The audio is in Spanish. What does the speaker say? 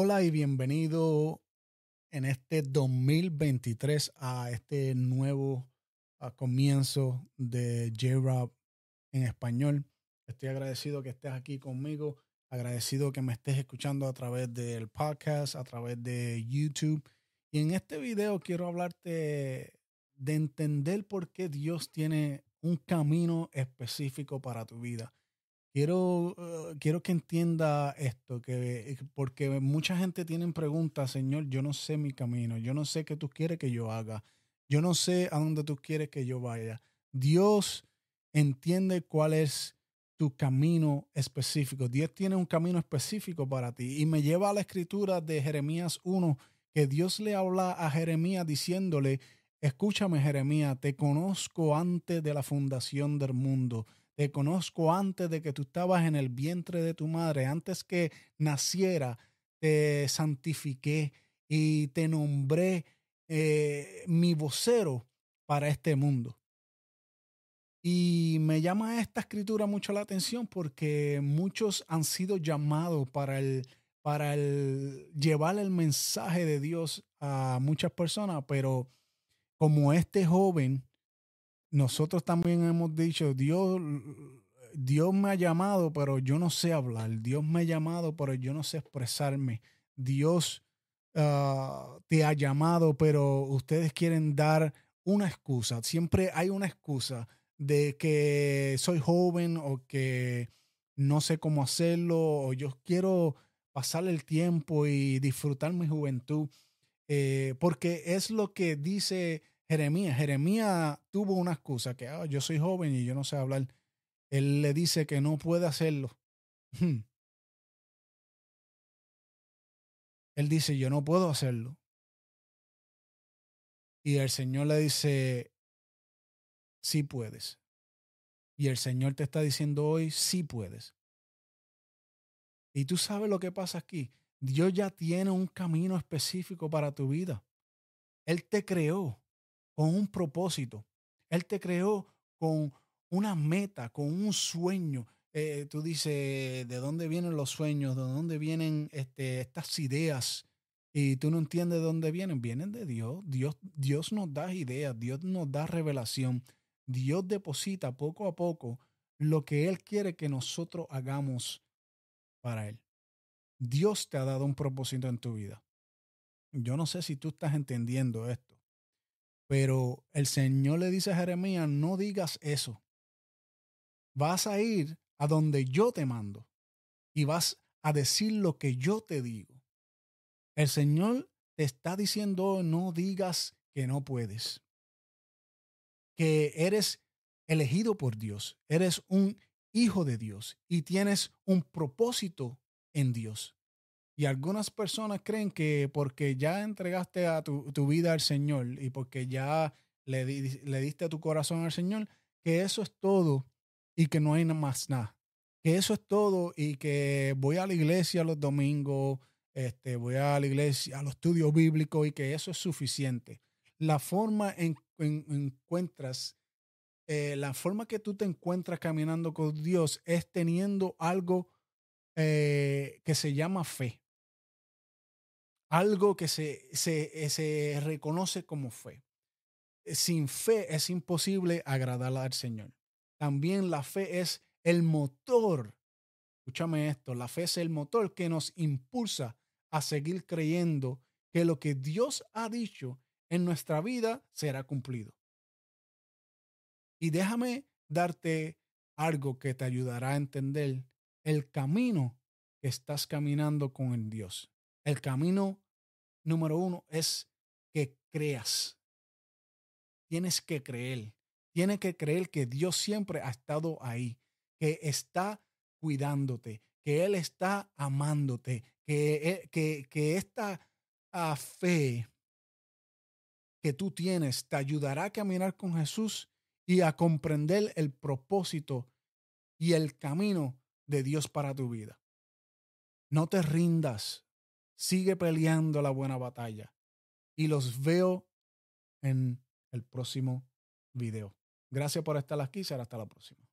Hola y bienvenido en este 2023 a este nuevo comienzo de J-Rap en español. Estoy agradecido que estés aquí conmigo, agradecido que me estés escuchando a través del podcast, a través de YouTube. Y en este video quiero hablarte de entender por qué Dios tiene un camino específico para tu vida. Quiero, eh, quiero que entienda esto, que, porque mucha gente tiene preguntas, Señor, yo no sé mi camino, yo no sé qué tú quieres que yo haga, yo no sé a dónde tú quieres que yo vaya. Dios entiende cuál es tu camino específico. Dios tiene un camino específico para ti. Y me lleva a la escritura de Jeremías 1, que Dios le habla a Jeremías diciéndole, escúchame Jeremías, te conozco antes de la fundación del mundo te conozco antes de que tú estabas en el vientre de tu madre, antes que naciera, te santifiqué y te nombré eh, mi vocero para este mundo. Y me llama esta escritura mucho la atención porque muchos han sido llamados para el, para el llevar el mensaje de Dios a muchas personas, pero como este joven nosotros también hemos dicho, Dios, Dios me ha llamado, pero yo no sé hablar. Dios me ha llamado, pero yo no sé expresarme. Dios ah, te ha llamado, pero ustedes quieren dar una excusa. Siempre hay una excusa de que soy joven o que no sé cómo hacerlo o yo quiero pasar el tiempo y disfrutar mi juventud. Eh, porque es lo que dice Jeremías. Jeremías tuvo una excusa que ah, yo soy joven y yo no sé hablar. Él le dice que no puede hacerlo. Hmm. Él dice, yo no puedo hacerlo. Y el Señor le dice, sí puedes. Y el Señor te está diciendo hoy, sí puedes. Y tú sabes lo que pasa aquí. Dios ya tiene un camino específico para tu vida. Él te creó con un propósito. Él te creó con una meta, con un sueño. Eh, tú dices, ¿de dónde vienen los sueños? ¿De dónde vienen este, estas ideas? Y tú no entiendes de dónde vienen. Vienen de Dios. Dios. Dios nos da ideas, Dios nos da revelación. Dios deposita poco a poco lo que Él quiere que nosotros hagamos para Él. Dios te ha dado un propósito en tu vida. Yo no sé si tú estás entendiendo esto. Pero el Señor le dice a Jeremías, no digas eso. Vas a ir a donde yo te mando y vas a decir lo que yo te digo. El Señor te está diciendo, no digas que no puedes. Que eres elegido por Dios, eres un hijo de Dios y tienes un propósito en Dios. Y algunas personas creen que porque ya entregaste a tu, vida al Señor y porque ya le, le diste tu corazón al Señor, que eso es todo y que no hay más nada. Que eso es todo y que voy a la iglesia los domingos, este, voy a la iglesia, a los estudios bíblicos y que eso es suficiente. La forma en encuentras, eh, la forma que tú te encuentras caminando con Dios es teniendo algo eh, que se llama fe algo que se, se, se reconoce como fe. Sin fe es imposible agradar al Señor. También la fe es el motor. Escúchame esto, la fe es el motor que nos impulsa a seguir creyendo que lo que Dios ha dicho en nuestra vida será cumplido. Y déjame darte algo que te ayudará a entender el camino que estás caminando con Dios. El camino número uno es que creas. Tienes que creer. Tienes que creer que Dios siempre ha estado ahí, que está cuidándote, que Él está amándote, que, e, que, que esta ah, fe que tú tienes te ayudará a caminar con Jesús y a comprender el propósito y el camino de Dios para tu vida. No te rindas, Sigue peleando la buena batalla. Y los veo en el próximo video. Gracias por estar aquí. Será hasta la próxima.